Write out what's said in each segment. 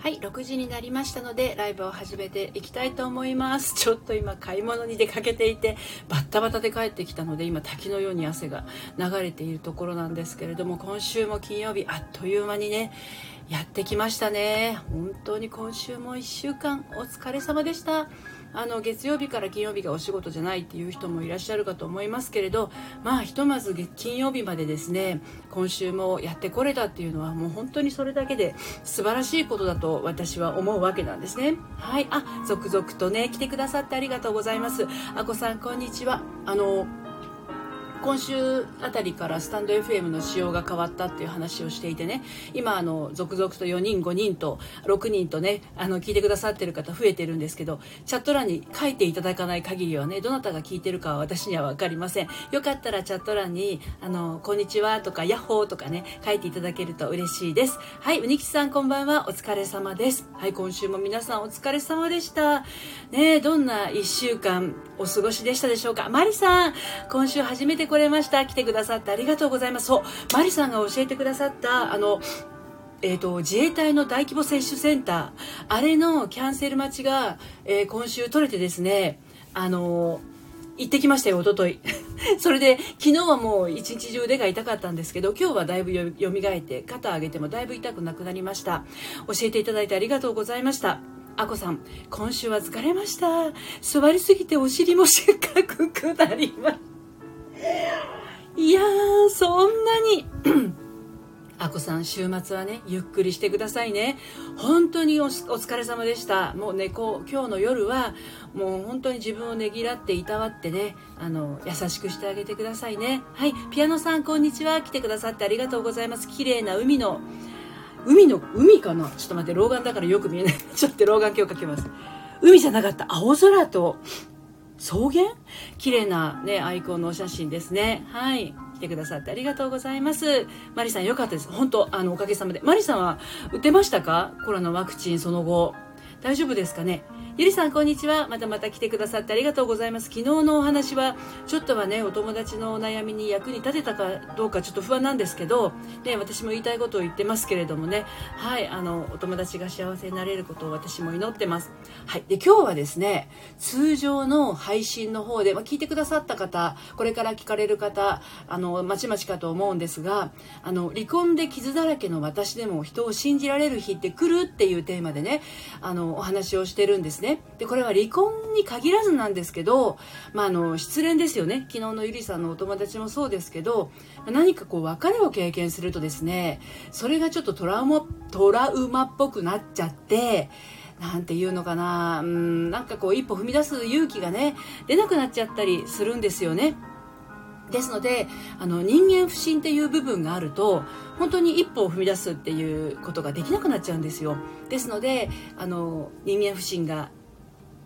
はい6時になりましたのでライブを始めていきたいと思います。ちょっと今買い物に出かけていてバッタバタで帰ってきたので今滝のように汗が流れているところなんですけれども今週も金曜日あっという間にねやってきましたね。本当に今週も1週間お疲れ様でした。あの月曜日から金曜日がお仕事じゃないっていう人もいらっしゃるかと思いますけれどまあひとまず金曜日までですね今週もやってこれたっていうのはもう本当にそれだけで素晴らしいことだと私は思うわけなんですね。はい。あ続々とね来てくださってありがとうございます。あこさんこんにちは。あの今週あたりからスタンド FM の仕様が変わったっていう話をしていてね今あの続々と4人5人と6人とねあの聞いてくださってる方増えてるんですけどチャット欄に書いていただかない限りはねどなたが聞いてるかは私には分かりません。よかったらチャット欄に「あのこんにちは」とか「ヤッホー」とかね書いていただけると嬉しいです。はいうにきさんこんばんは。お疲れ様です。はい今週も皆さんお疲れ様でした。ねどんな1週間お過ごしでしたでしょうか。マリさん今週初めて来れました来てくださってありがとうございますそうマリさんが教えてくださったあのえーと、自衛隊の大規模接種センターあれのキャンセル待ちが、えー、今週取れてですねあの行ってきましたよ、おととい。それで、昨日はもう一日中腕が痛かったんですけど、今日はだいぶよみがえって、肩上げてもだいぶ痛くなくなりました。教えていただいてありがとうございました。あこさん、今週は疲れました。座りすぎてお尻もせっかく下ります。いやー、そんなに あこさん、週末はね、ゆっくりしてくださいね。本当にお疲れ様でした。もうね、こう、今日の夜は、もう本当に自分をねぎらっていたわってね、あの、優しくしてあげてくださいね。はい、ピアノさん、こんにちは。来てくださってありがとうございます。綺麗な海の、海の、海かな？ちょっと待って、老眼だからよく見えない。ちょっと老眼鏡かけます。海じゃなかった。青空と、草原？綺麗なね、アイコンのお写真ですね。はい。来てくださってありがとうございます。マリさんよかったです。本当あの、おかげさまで。マリさんは打てましたか？コロナワクチンその後。大丈夫ですかね？ゆりさんこんにちは。またまた来てくださってありがとうございます。昨日のお話はちょっとはねお友達のお悩みに役に立てたかどうかちょっと不安なんですけど、ね、私も言いたいことを言ってますけれどもね。はいあのお友達が幸せになれることを私も祈ってます。はいで今日はですね通常の配信の方で、まあ、聞いてくださった方これから聞かれる方あのまちまちかと思うんですがあの離婚で傷だらけの私でも人を信じられる日って来るっていうテーマでねあのお話をしてるんですね。でこれは離婚に限らずなんですけど、まあ、あの失恋ですよね。昨日のゆりさんのお友達もそうですけど何かこう別れを経験するとですねそれがちょっとトラウマトラウマっぽくなっちゃってなんていうのかな。うんなんかこう一歩踏み出す勇気がね出なくなっちゃったりするんですよね。ですのであの人間不信っていう部分があると本当に一歩を踏み出すっていうことができなくなっちゃうんですよ。ですのであの人間不信が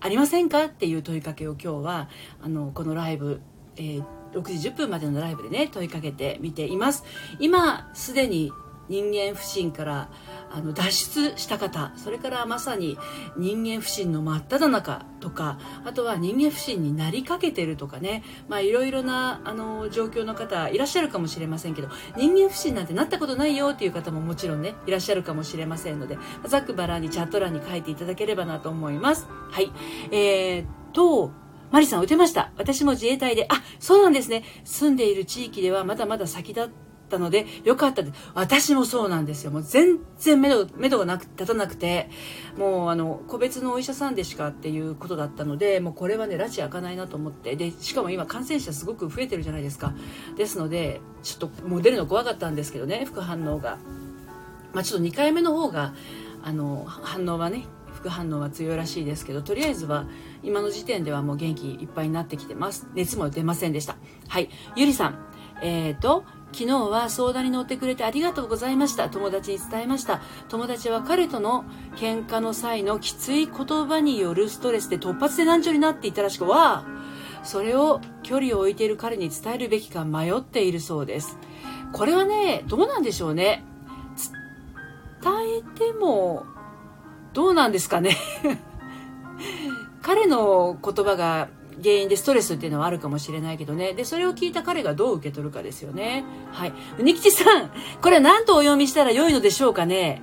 ありませんかっていう問いかけを今日はあのこのライブ、えー、6時10分までのライブでね問いかけてみています。今すでに人間不信からあの脱出した方それからまさに人間不信の真っ只中とかあとは人間不信になりかけてるとかねいろいろなあの状況の方いらっしゃるかもしれませんけど人間不信なんてなったことないよっていう方ももちろんねいらっしゃるかもしれませんのでざっくばらにチャット欄に書いていただければなと思いますはいえー、とマリさん打てました。私も自衛隊で、あ、そうなんですね。住んでいる地域ではまだまだ先だたので、よかったです。私もそうなんですよ。もう全然目処目処がなく立たなくて、もうあの、個別のお医者さんでしかっていうことだったので、もうこれはね、拉致開かないなと思って、で、しかも今感染者すごく増えてるじゃないですか。ですので、ちょっともう出るの怖かったんですけどね、副反応が。まあちょっと2回目の方が、あの、反応はね、副反応は強いらしいですけどとりあえずは今の時点ではもう元気いっぱいになってきてます熱も出ませんでしたはいゆりさんえっ、ー、と昨日は相談に乗ってくれてありがとうございました。友達に伝えました。友達は彼との喧嘩の際のきつい言葉によるストレスで突発で難聴になっていたらしくはそれを距離を置いている彼に伝えるべきか迷っているそうです。これはねどうなんでしょうね。伝えてもどうなんですかね。彼の言葉が原因でストレスっていうのはあるかもしれないけどね。で、それを聞いた彼がどう受け取るかですよね。はい。うにきちさん、これは何とお読みしたら良いのでしょうかね。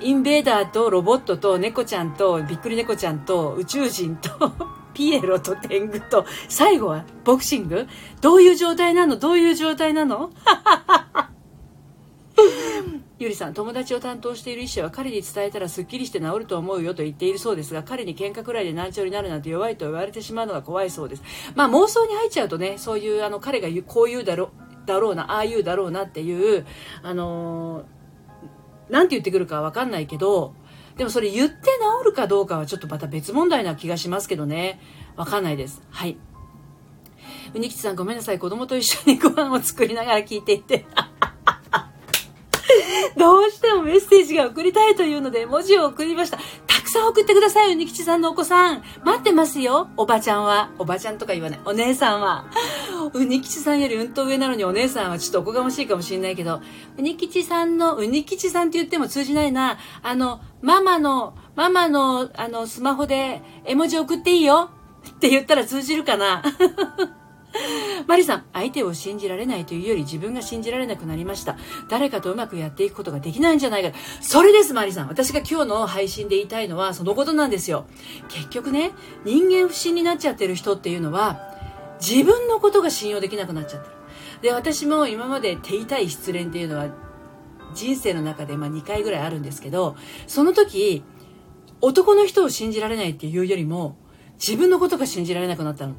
インベーダーとロボットと猫ちゃんとびっくり猫ちゃんと宇宙人と ピエロと天狗と最後はボクシング？どういう状態なの？どういう状態なの？ゆりさん、友達を担当している医師は彼に伝えたらすっきりして治ると思うよと言っているそうですが、彼に喧嘩くらいで難聴になるなんて弱いと言われてしまうのが怖いそうです。まあ妄想に入っちゃうとね、そういうあの彼がこう言うだろう、だろうな、ああ言うだろうなっていう、あのー、なんて言ってくるかわかんないけど、でもそれ言って治るかどうかはちょっとまた別問題な気がしますけどね。わかんないです。はい。うにきちさんごめんなさい。子供と一緒にご飯を作りながら聞いていて。どうしてもメッセージが送りたいというので文字を送りました。たくさん送ってくださいよ、にきちさんのお子さん。待ってますよ、おばちゃんは。おばちゃんとか言わない。お姉さんは。うにきちさんよりうんと上なのにお姉さんはちょっとおこがましいかもしれないけど、うにきちさんの、うにきちさんって言っても通じないな。あの、ママの、ママの、あの、スマホで絵文字送っていいよって言ったら通じるかな マリさん、相手を信じられないというより自分が信じられなくなりました。誰かとうまくやっていくことができないんじゃないか。それです、マリさん。私が今日の配信で言いたいのはそのことなんですよ。結局ね、人間不信になっちゃってる人っていうのは、自分のことが信用できなくなっちゃってる。で、私も今まで手痛い失恋っていうのは人生の中でま2回ぐらいあるんですけど、その時、男の人を信じられないっていうよりも、自分のことが信じられなくなったの。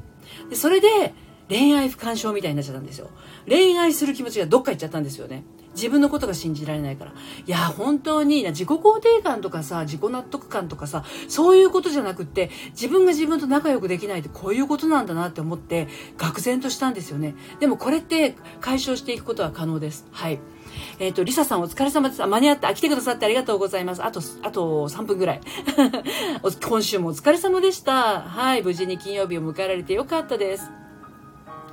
でそれで、恋愛不干渉みたいになっちゃったんですよ。恋愛する気持ちがどっか行っちゃったんですよね。自分のことが信じられないから。いや、本当に自己肯定感とかさ、自己納得感とかさ、そういうことじゃなくって、自分が自分と仲良くできないってこういうことなんだなって思って、愕然としたんですよね。でもこれって解消していくことは可能です。はい。えっ、ー、と、リサさんお疲れ様です。間に合った。来てくださってありがとうございます。あと、あと3分ぐらい。今週もお疲れ様でした。はい。無事に金曜日を迎えられてよかったです。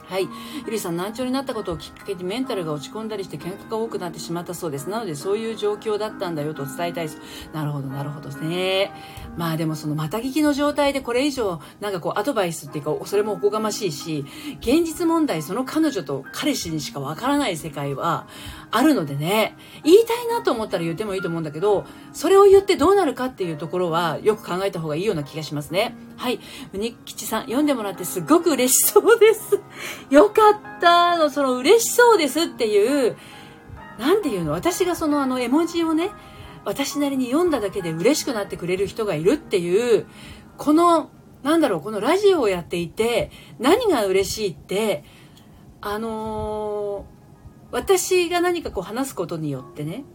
はい。ゆりさん、難聴になったことをきっかけにメンタルが落ち込んだりして喧嘩が多くなってしまったそうです。なので、そういう状況だったんだよと伝えたいです。なるほど、なるほどですね。まあでもそのまた聞きの状態でこれ以上、なんかこうアドバイスっていうか、それもおこがましいし、現実問題、その彼女と彼氏にしかわからない世界は、あるのでね、言いたいなと思ったら言ってもいいと思うんだけど、それを言ってどうなるかっていうところはよく考えた方がいいような気がしますね。はい。うにきちさん、読んでもらってすごく嬉しそうです。よかったの、その嬉しそうですっていう、なんていうの、私がそのあの絵文字をね、私なりに読んだだけで嬉しくなってくれる人がいるっていう、この、なんだろう、このラジオをやっていて、何が嬉しいって、あのー私が何かこう話すことによってね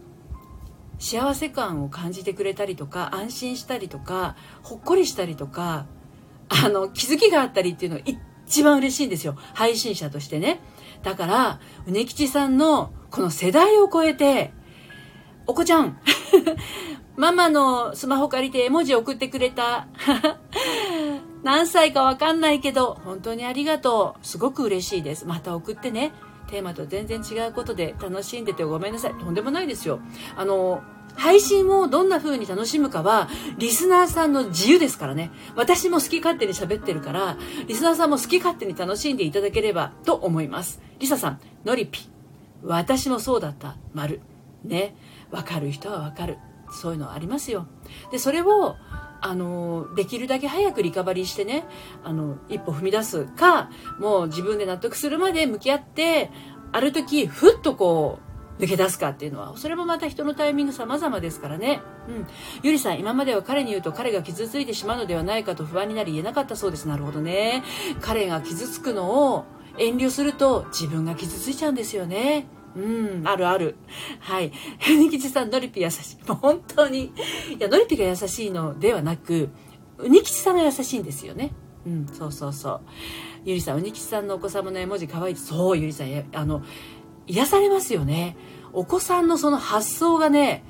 幸せ感を感じてくれたりとか安心したりとかほっこりしたりとかあの気づきがあったりっていうのが一番嬉しいんですよ。配信者としてね。だからうねきちさんのこの世代を超えてお子ちゃん ママのスマホ借りて絵文字送ってくれた 何歳かわかんないけど本当にありがとう。すごく嬉しいです。また送ってね。テーマと全然違うことで楽しんでてごめんなさい。とんでもないですよ。あの、配信をどんな風に楽しむかは、リスナーさんの自由ですからね。私も好き勝手に喋ってるから、リスナーさんも好き勝手に楽しんでいただければと思います。リサさん、ノリピ。私もそうだった。丸。ね。わかる人はわかる。そういうのありますよ。で、それを、あのできるだけ早くリカバリーしてねあの一歩踏み出すかもう自分で納得するまで向き合ってある時ふっとこう抜け出すかっていうのはそれもまた人のタイミング様々ですからね、うん、ゆりさん今までは彼に言うと彼が傷ついてしまうのではないかと不安になり言えなかったそうです。なるほどね。彼が傷つくのを遠慮すると自分が傷ついちゃうんですよね。うん、あるある。はい。ニキチさん、ノリピ優しい。も う本当に。いや、ノリピが優しいのではなく、うにきちさんが優しいんですよね。うん、そうそうそう。ゆりさん、うにきちさんのお子様の絵文字可愛い。そう、ゆりさん、あの、癒されますよね。お子さんのその発想がね、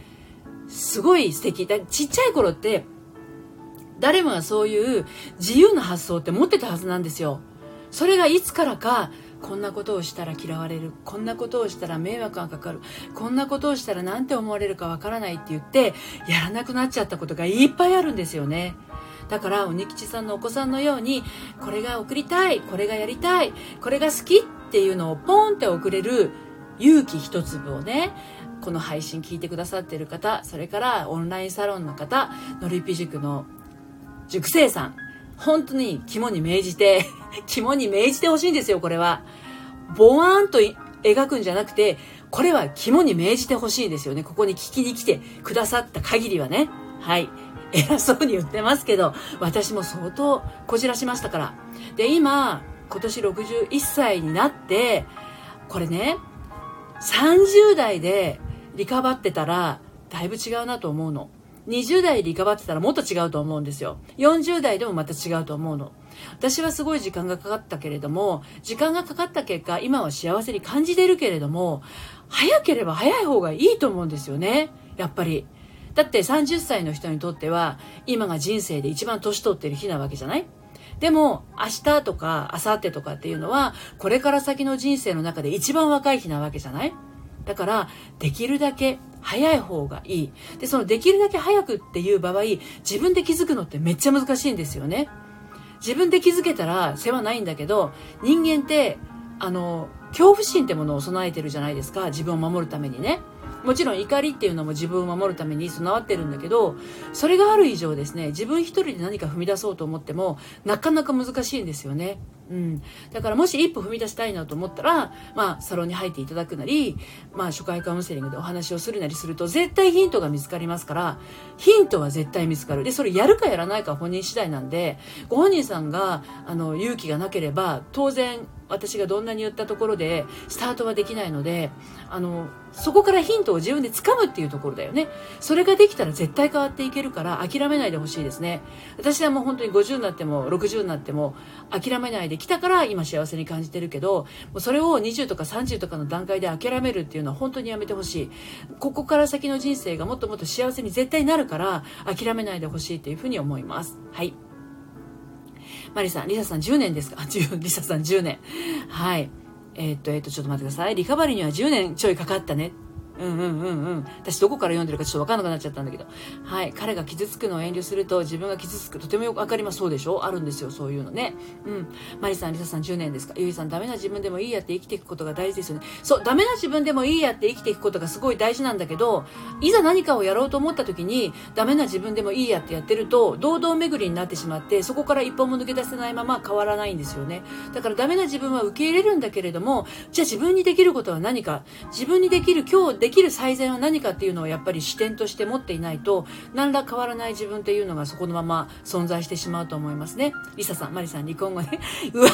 すごい素敵。だちっちゃい頃って、誰もがそういう自由な発想って持ってたはずなんですよ。それがいつからかこんなことをしたら嫌われる。こんなことをしたら迷惑がかかる。こんなことをしたら何て思われるかわからないって言ってやらなくなっちゃったことがいっぱいあるんですよね。だから鬼吉さんのお子さんのようにこれが送りたいこれがやりたいこれが好きっていうのをポンって送れる勇気一粒をねこの配信聞いてくださってる方それからオンラインサロンの方のりぴ塾の塾生さん本当に肝に銘じて 肝に銘じてほしいんですよこれは。ボワーンと描くんじゃなくてこれは肝に銘じてほしいですよね。ここに聞きに来てくださった限りはね。はい。偉そうに言ってますけど私も相当こじらしましたから。で今今年61歳になってこれね30代でリカバってたらだいぶ違うなと思うの。20代でリカバってたらもっと違うと思うんですよ。40代でもまた違うと思うの。私はすごい時間がかかったけれども時間がかかった結果今は幸せに感じてるけれども早ければ早い方がいいと思うんですよね。やっぱり。だって30歳の人にとっては今が人生で一番年取ってる日なわけじゃない？でも明日とか明後日とかっていうのはこれから先の人生の中で一番若い日なわけじゃない？だからできるだけ早い方がいい。でそのできるだけ早くっていう場合自分で気づくのってめっちゃ難しいんですよね。自分で気づけたら世話ないんだけど人間ってあの恐怖心ってものを備えてるじゃないですか。自分を守るためにね。もちろん怒りっていうのも自分を守るために備わってるんだけどそれがある以上ですね自分一人で何か踏み出そうと思ってもなかなか難しいんですよね。うん、だからもし一歩踏み出したいなと思ったら、まあ、サロンに入っていただくなり、まあ、初回カウンセリングでお話をするなりすると絶対ヒントが見つかりますからヒントは絶対見つかるでそれやるかやらないか本人次第なんでご本人さんがあの勇気がなければ当然私がどんなに言ったところでスタートはできないのであのそこからヒントを自分で掴むっていうところだよねそれができたら絶対変わっていけるから諦めないでほしいですね私はもう本当に50になっても60になっても諦めないできたから今幸せに感じてるけどもうそれを20とか30とかの段階で諦めるっていうのは本当にやめてほしいここから先の人生がもっともっと幸せに絶対なるから諦めないでほしいというふうに思いますはいマリさん、リサさん10年ですか ?10 リサさん10年。はい。えー、っと、えー、っと、ちょっと待ってください。リカバリーには10年ちょいかかったね。うんうんうんうん。私どこから読んでるかちょっとわかんなくなっちゃったんだけど。はい。彼が傷つくのを遠慮すると自分が傷つく。とてもよくわかります。そうでしょあるんですよ。そういうのね。うん。マリさん、リサさん10年ですかゆいさん、ダメな自分でもいいやって生きていくことが大事ですよね。そう、ダメな自分でもいいやって生きていくことがすごい大事なんだけど、いざ何かをやろうと思った時に、ダメな自分でもいいやってやってると、堂々巡りになってしまって、そこから一本も抜け出せないまま変わらないんですよね。だからダメな自分は受け入れるんだけれども、じゃあ自分にできることは何か自分にできる、今日できる最善は何何かっていうのをやっぱり視点として持っていないと何ら変わらない自分っていうのがそこのまま存在してしまうと思いますね。リサさんマリさん離婚後ね。うわ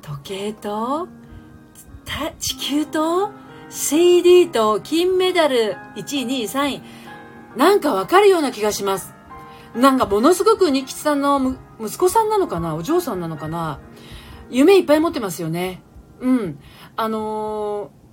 時計と地球と CD と金メダル？1位2位3位なんかわかるような気がします。なんかものすごく日吉さんの息子さんなのかな？お嬢さんなのかな？夢いっぱい持ってますよね。うん。あのー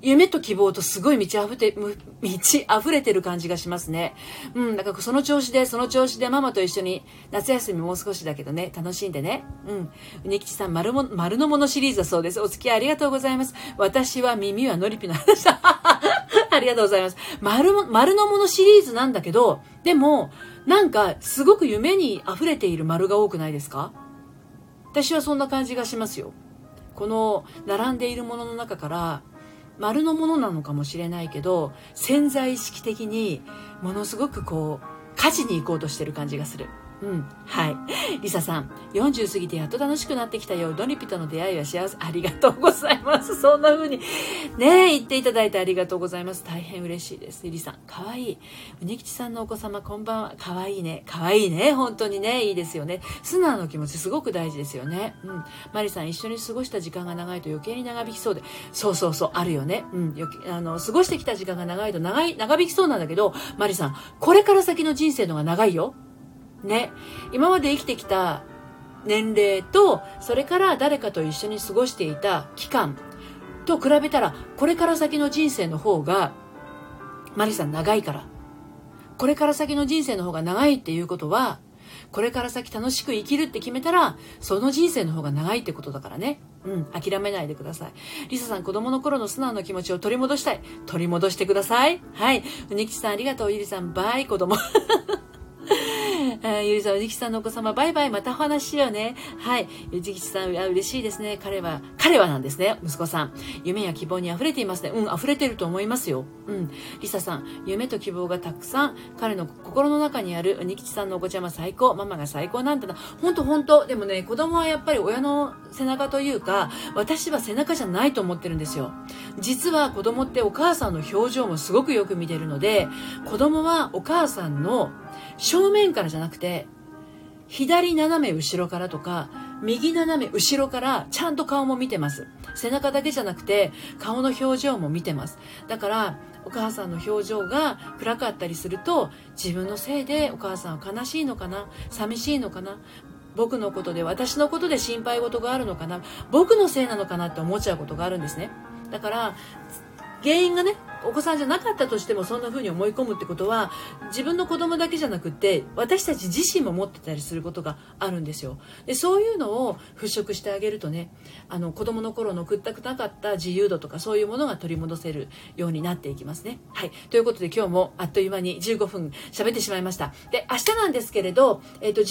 夢と希望とすごい満ち溢れて、満ち溢れてる感じがしますね。うん、だからその調子で、その調子でママと一緒に夏休みもう少しだけどね、楽しんでね。うん。うにきちさん、丸も、丸のものシリーズだそうです。お付き合いありがとうございます。私は耳はのりぴの話だ。ありがとうございます。丸も、丸のものシリーズなんだけど、でも、なんか、すごく夢に溢れている丸が多くないですか？私はそんな感じがしますよ。この、並んでいるものの中から、丸のものなのかもしれないけど潜在意識的にものすごくこう家事に行こうとしてる感じがする。うん。はい。リサさん、40過ぎてやっと楽しくなってきたよ。ドリピとの出会いは幸せ。ありがとうございます。そんな風に、ね言っていただいてありがとうございます。大変嬉しいです。リさん、かわいい。うにきちさんのお子様、こんばんは。かわいいね。かわいいね。本当にね。いいですよね。素直な気持ち、すごく大事ですよね。うん。マリさん、一緒に過ごした時間が長いと余計に長引きそうで。そうそうそう、あるよね。うん。よあの、過ごしてきた時間が長いと長い、長引きそうなんだけど、マリさん、これから先の人生のが長いよ。ね。今まで生きてきた年齢とそれから誰かと一緒に過ごしていた期間と比べたらこれから先の人生の方がマリさん長いから。これから先の人生の方が長いっていうことはこれから先楽しく生きるって決めたらその人生の方が長いってことだからね。うん諦めないでください。リサさん子供の頃の素直な気持ちを取り戻したい。取り戻してください。はい。うにきちさんありがとう。ゆりさんバイ。子供。えー、ゆりさん、うじきさんのお子様、バイバイ、またお話しようね。はい。うじきさん、嬉しいですね。彼は、彼はなんですね、息子さん。夢や希望に溢れていますね。うん、溢れてると思いますよ。うん。りささん、夢と希望がたくさん、彼の心の中にある、にきちさんのお子ちゃま最高、ママが最高なんだな。ほんとほんと。でもね、子供はやっぱり親の背中というか、私は背中じゃないと思ってるんですよ。実は子供ってお母さんの表情もすごくよく見てるので、子供はお母さんの正面からじゃなくて、左斜め後ろからとか、右斜め後ろからちゃんと顔も見てます。背中だけじゃなくて、顔の表情も見てます。だから、お母さんの表情が暗かったりすると、自分のせいでお母さんは悲しいのかな？寂しいのかな？僕のことで私のことで心配事があるのかな？僕のせいなのかな？って思っちゃうことがあるんですね。だから原因がねお子さんじゃなかったとしてもそんな風に思い込むってことは自分の子供だけじゃなくって私たち自身も持ってたりすることがあるんですよ。でそういうのを払拭してあげるとねあの子供の頃のくったくなかった自由度とかそういうものが取り戻せるようになっていきますね。はい。ということで今日もあっという間に15分喋ってしまいました。で明日なんですけれど、えーと、10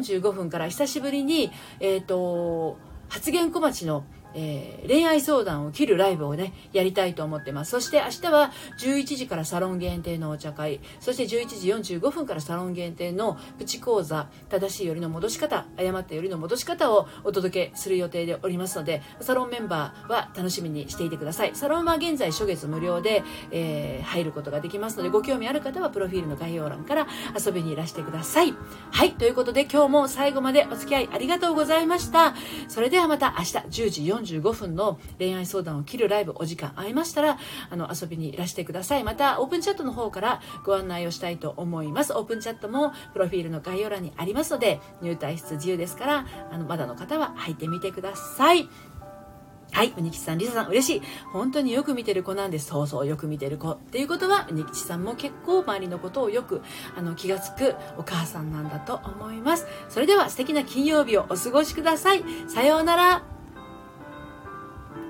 時45分から久しぶりにえっ、ー、と発言小町のえー、恋愛相談を切るライブをね、やりたいと思ってます。そして明日は11時からサロン限定のお茶会、そして11時45分からサロン限定のプチ講座、正しいよりの戻し方、誤ったよりの戻し方をお届けする予定でおりますので、サロンメンバーは楽しみにしていてください。サロンは現在初月無料で、えー、入ることができますので、ご興味ある方はプロフィールの概要欄から遊びにいらしてください。はい、ということで今日も最後までお付き合いありがとうございました。それではまた明日10時45分の恋愛相談を切るライブお時間合いましたら、あの、遊びにいらしてください。また、オープンチャットの方からご案内をしたいと思います。オープンチャットもプロフィールの概要欄にありますので、入退室自由ですから、あの、まだの方は入ってみてください。はい、うにきちさん、りささん、嬉しい。本当によく見てる子なんです。そうそう、よく見てる子。っていうことは、うにきちさんも結構周りのことをよく、あの、気がつくお母さんなんだと思います。それでは素敵な金曜日をお過ごしください。さようなら。